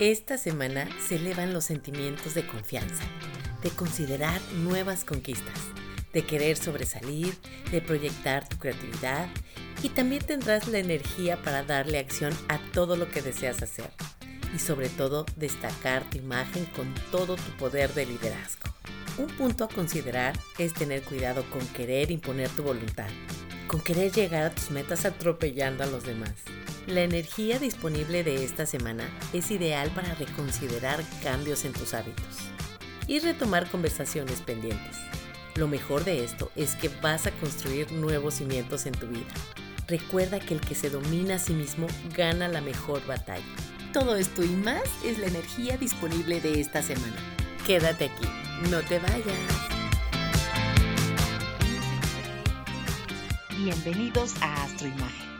Esta semana se elevan los sentimientos de confianza, de considerar nuevas conquistas, de querer sobresalir, de proyectar tu creatividad y también tendrás la energía para darle acción a todo lo que deseas hacer y sobre todo destacar tu imagen con todo tu poder de liderazgo. Un punto a considerar es tener cuidado con querer imponer tu voluntad, con querer llegar a tus metas atropellando a los demás. La energía disponible de esta semana es ideal para reconsiderar cambios en tus hábitos y retomar conversaciones pendientes. Lo mejor de esto es que vas a construir nuevos cimientos en tu vida. Recuerda que el que se domina a sí mismo gana la mejor batalla. Todo esto y más es la energía disponible de esta semana. Quédate aquí, no te vayas. Bienvenidos a Astroimagen.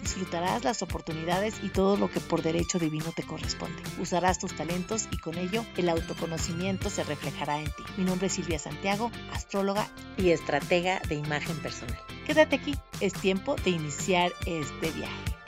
disfrutarás las oportunidades y todo lo que por derecho divino te corresponde. Usarás tus talentos y con ello el autoconocimiento se reflejará en ti. Mi nombre es Silvia Santiago, astróloga y estratega de imagen personal. Quédate aquí, es tiempo de iniciar este viaje.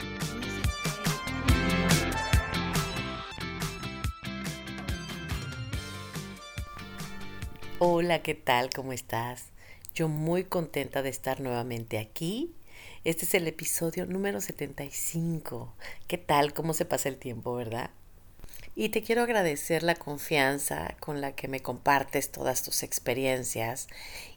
Hola, ¿qué tal? ¿Cómo estás? Yo muy contenta de estar nuevamente aquí este es el episodio número 75. ¿Qué tal? ¿Cómo se pasa el tiempo, verdad? Y te quiero agradecer la confianza con la que me compartes todas tus experiencias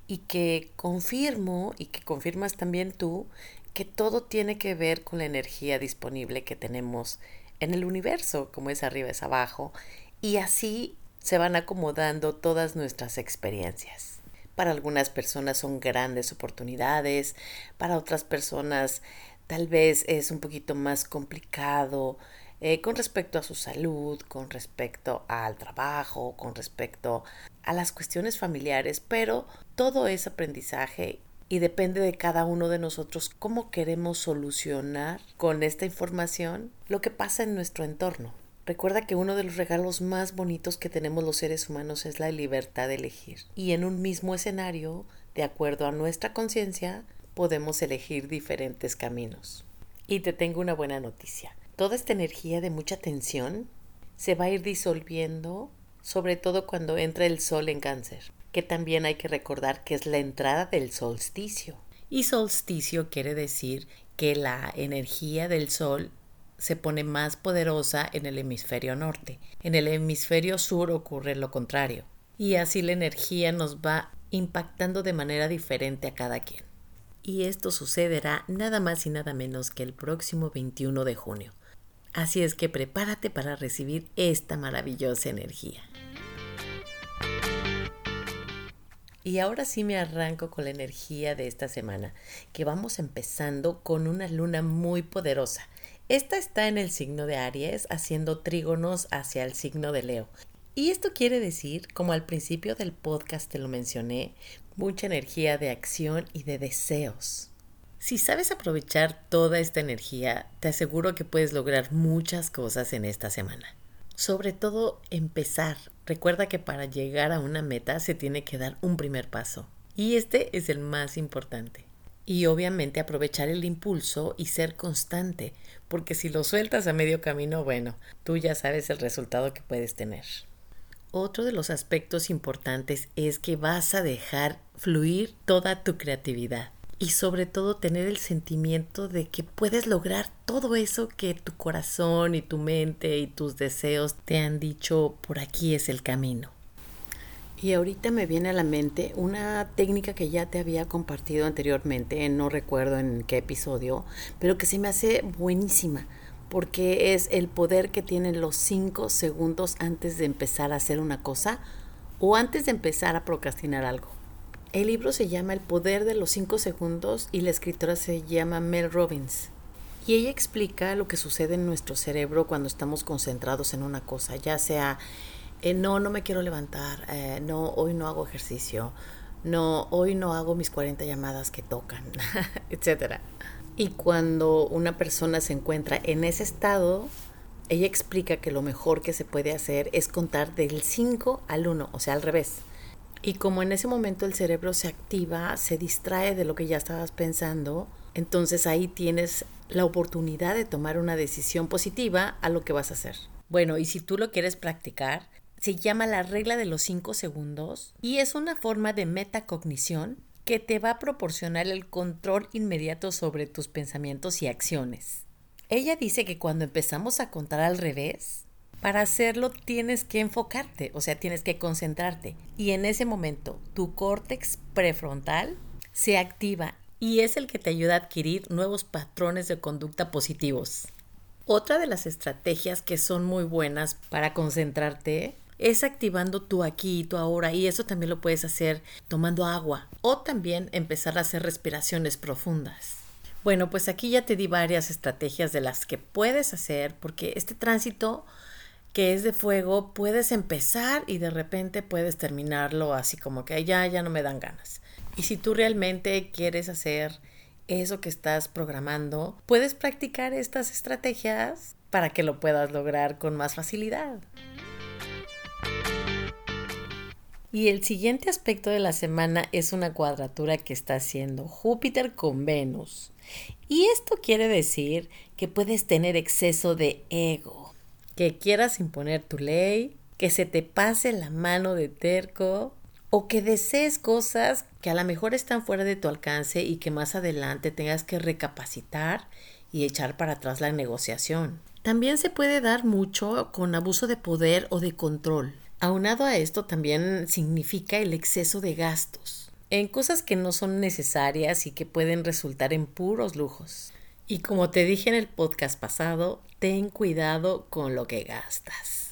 y que confirmo y que confirmas también tú que todo tiene que ver con la energía disponible que tenemos en el universo, como es arriba es abajo, y así se van acomodando todas nuestras experiencias. Para algunas personas son grandes oportunidades, para otras personas tal vez es un poquito más complicado eh, con respecto a su salud, con respecto al trabajo, con respecto a las cuestiones familiares, pero todo es aprendizaje y depende de cada uno de nosotros cómo queremos solucionar con esta información lo que pasa en nuestro entorno. Recuerda que uno de los regalos más bonitos que tenemos los seres humanos es la libertad de elegir. Y en un mismo escenario, de acuerdo a nuestra conciencia, podemos elegir diferentes caminos. Y te tengo una buena noticia. Toda esta energía de mucha tensión se va a ir disolviendo, sobre todo cuando entra el sol en cáncer, que también hay que recordar que es la entrada del solsticio. Y solsticio quiere decir que la energía del sol se pone más poderosa en el hemisferio norte. En el hemisferio sur ocurre lo contrario. Y así la energía nos va impactando de manera diferente a cada quien. Y esto sucederá nada más y nada menos que el próximo 21 de junio. Así es que prepárate para recibir esta maravillosa energía. Y ahora sí me arranco con la energía de esta semana, que vamos empezando con una luna muy poderosa esta está en el signo de Aries haciendo trígonos hacia el signo de Leo. Y esto quiere decir, como al principio del podcast te lo mencioné, mucha energía de acción y de deseos. Si sabes aprovechar toda esta energía, te aseguro que puedes lograr muchas cosas en esta semana. Sobre todo empezar. Recuerda que para llegar a una meta se tiene que dar un primer paso. Y este es el más importante. Y obviamente aprovechar el impulso y ser constante, porque si lo sueltas a medio camino, bueno, tú ya sabes el resultado que puedes tener. Otro de los aspectos importantes es que vas a dejar fluir toda tu creatividad y sobre todo tener el sentimiento de que puedes lograr todo eso que tu corazón y tu mente y tus deseos te han dicho por aquí es el camino. Y ahorita me viene a la mente una técnica que ya te había compartido anteriormente, no recuerdo en qué episodio, pero que se me hace buenísima, porque es el poder que tienen los cinco segundos antes de empezar a hacer una cosa o antes de empezar a procrastinar algo. El libro se llama El poder de los cinco segundos y la escritora se llama Mel Robbins. Y ella explica lo que sucede en nuestro cerebro cuando estamos concentrados en una cosa, ya sea eh, no, no me quiero levantar, eh, no, hoy no hago ejercicio, no, hoy no hago mis 40 llamadas que tocan, etc. Y cuando una persona se encuentra en ese estado, ella explica que lo mejor que se puede hacer es contar del 5 al 1, o sea, al revés. Y como en ese momento el cerebro se activa, se distrae de lo que ya estabas pensando, entonces ahí tienes la oportunidad de tomar una decisión positiva a lo que vas a hacer. Bueno, y si tú lo quieres practicar, se llama la regla de los 5 segundos y es una forma de metacognición que te va a proporcionar el control inmediato sobre tus pensamientos y acciones. Ella dice que cuando empezamos a contar al revés, para hacerlo tienes que enfocarte, o sea, tienes que concentrarte. Y en ese momento tu córtex prefrontal se activa y es el que te ayuda a adquirir nuevos patrones de conducta positivos. Otra de las estrategias que son muy buenas para concentrarte es activando tu aquí y tu ahora y eso también lo puedes hacer tomando agua o también empezar a hacer respiraciones profundas. Bueno, pues aquí ya te di varias estrategias de las que puedes hacer porque este tránsito que es de fuego puedes empezar y de repente puedes terminarlo así como que ya ya no me dan ganas. Y si tú realmente quieres hacer eso que estás programando, puedes practicar estas estrategias para que lo puedas lograr con más facilidad. Y el siguiente aspecto de la semana es una cuadratura que está haciendo Júpiter con Venus. Y esto quiere decir que puedes tener exceso de ego, que quieras imponer tu ley, que se te pase la mano de terco o que desees cosas que a lo mejor están fuera de tu alcance y que más adelante tengas que recapacitar y echar para atrás la negociación. También se puede dar mucho con abuso de poder o de control. Aunado a esto también significa el exceso de gastos en cosas que no son necesarias y que pueden resultar en puros lujos. Y como te dije en el podcast pasado, ten cuidado con lo que gastas.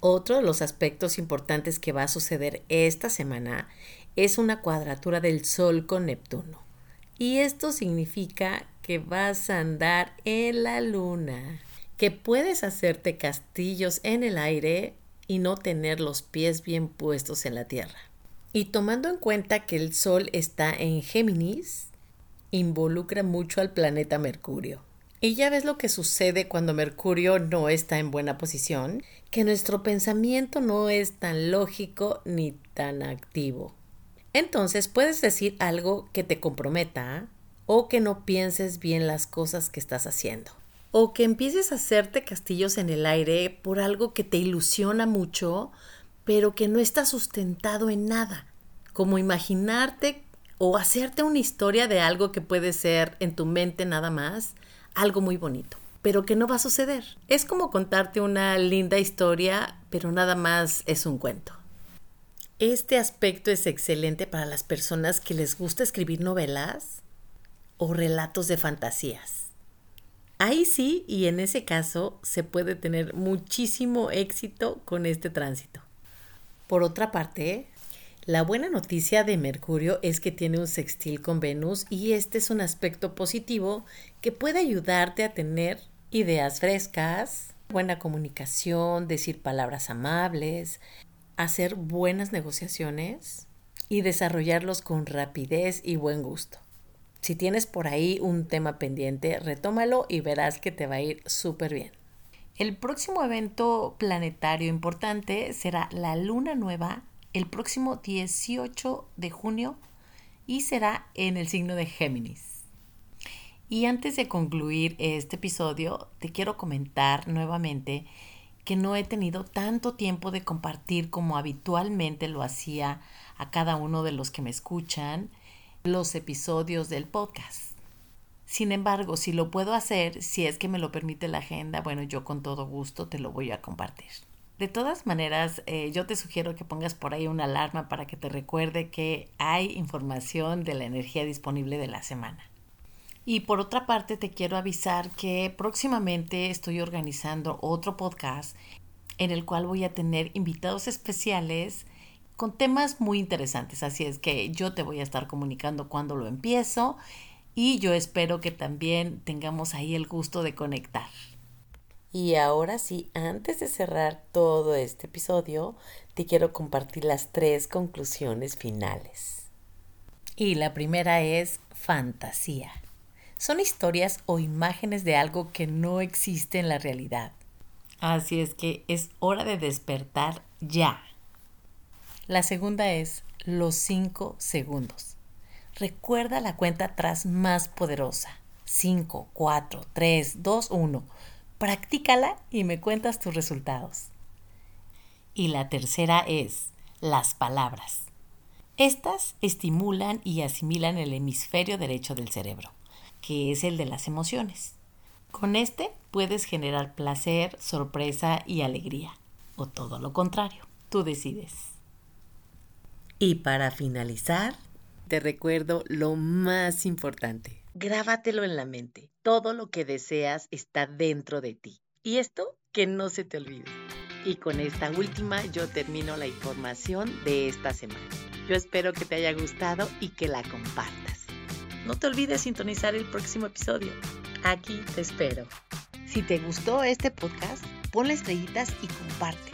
Otro de los aspectos importantes que va a suceder esta semana es una cuadratura del Sol con Neptuno. Y esto significa que vas a andar en la Luna que puedes hacerte castillos en el aire y no tener los pies bien puestos en la tierra. Y tomando en cuenta que el Sol está en Géminis, involucra mucho al planeta Mercurio. Y ya ves lo que sucede cuando Mercurio no está en buena posición, que nuestro pensamiento no es tan lógico ni tan activo. Entonces puedes decir algo que te comprometa o que no pienses bien las cosas que estás haciendo o que empieces a hacerte castillos en el aire por algo que te ilusiona mucho, pero que no está sustentado en nada, como imaginarte o hacerte una historia de algo que puede ser en tu mente nada más, algo muy bonito, pero que no va a suceder. Es como contarte una linda historia, pero nada más es un cuento. Este aspecto es excelente para las personas que les gusta escribir novelas o relatos de fantasías. Ahí sí, y en ese caso, se puede tener muchísimo éxito con este tránsito. Por otra parte, la buena noticia de Mercurio es que tiene un sextil con Venus y este es un aspecto positivo que puede ayudarte a tener ideas frescas, buena comunicación, decir palabras amables, hacer buenas negociaciones y desarrollarlos con rapidez y buen gusto. Si tienes por ahí un tema pendiente, retómalo y verás que te va a ir súper bien. El próximo evento planetario importante será la luna nueva el próximo 18 de junio y será en el signo de Géminis. Y antes de concluir este episodio, te quiero comentar nuevamente que no he tenido tanto tiempo de compartir como habitualmente lo hacía a cada uno de los que me escuchan los episodios del podcast. Sin embargo, si lo puedo hacer, si es que me lo permite la agenda, bueno, yo con todo gusto te lo voy a compartir. De todas maneras, eh, yo te sugiero que pongas por ahí una alarma para que te recuerde que hay información de la energía disponible de la semana. Y por otra parte, te quiero avisar que próximamente estoy organizando otro podcast en el cual voy a tener invitados especiales con temas muy interesantes. Así es que yo te voy a estar comunicando cuando lo empiezo y yo espero que también tengamos ahí el gusto de conectar. Y ahora sí, antes de cerrar todo este episodio, te quiero compartir las tres conclusiones finales. Y la primera es fantasía. Son historias o imágenes de algo que no existe en la realidad. Así es que es hora de despertar ya. La segunda es los cinco segundos. Recuerda la cuenta atrás más poderosa. 5, 4, 3, 2, 1 Practícala y me cuentas tus resultados. Y la tercera es las palabras. Estas estimulan y asimilan el hemisferio derecho del cerebro, que es el de las emociones. Con este puedes generar placer, sorpresa y alegría, o todo lo contrario, tú decides. Y para finalizar, te recuerdo lo más importante. Grábatelo en la mente. Todo lo que deseas está dentro de ti. Y esto que no se te olvide. Y con esta última yo termino la información de esta semana. Yo espero que te haya gustado y que la compartas. No te olvides sintonizar el próximo episodio. Aquí te espero. Si te gustó este podcast, ponle estrellitas y comparte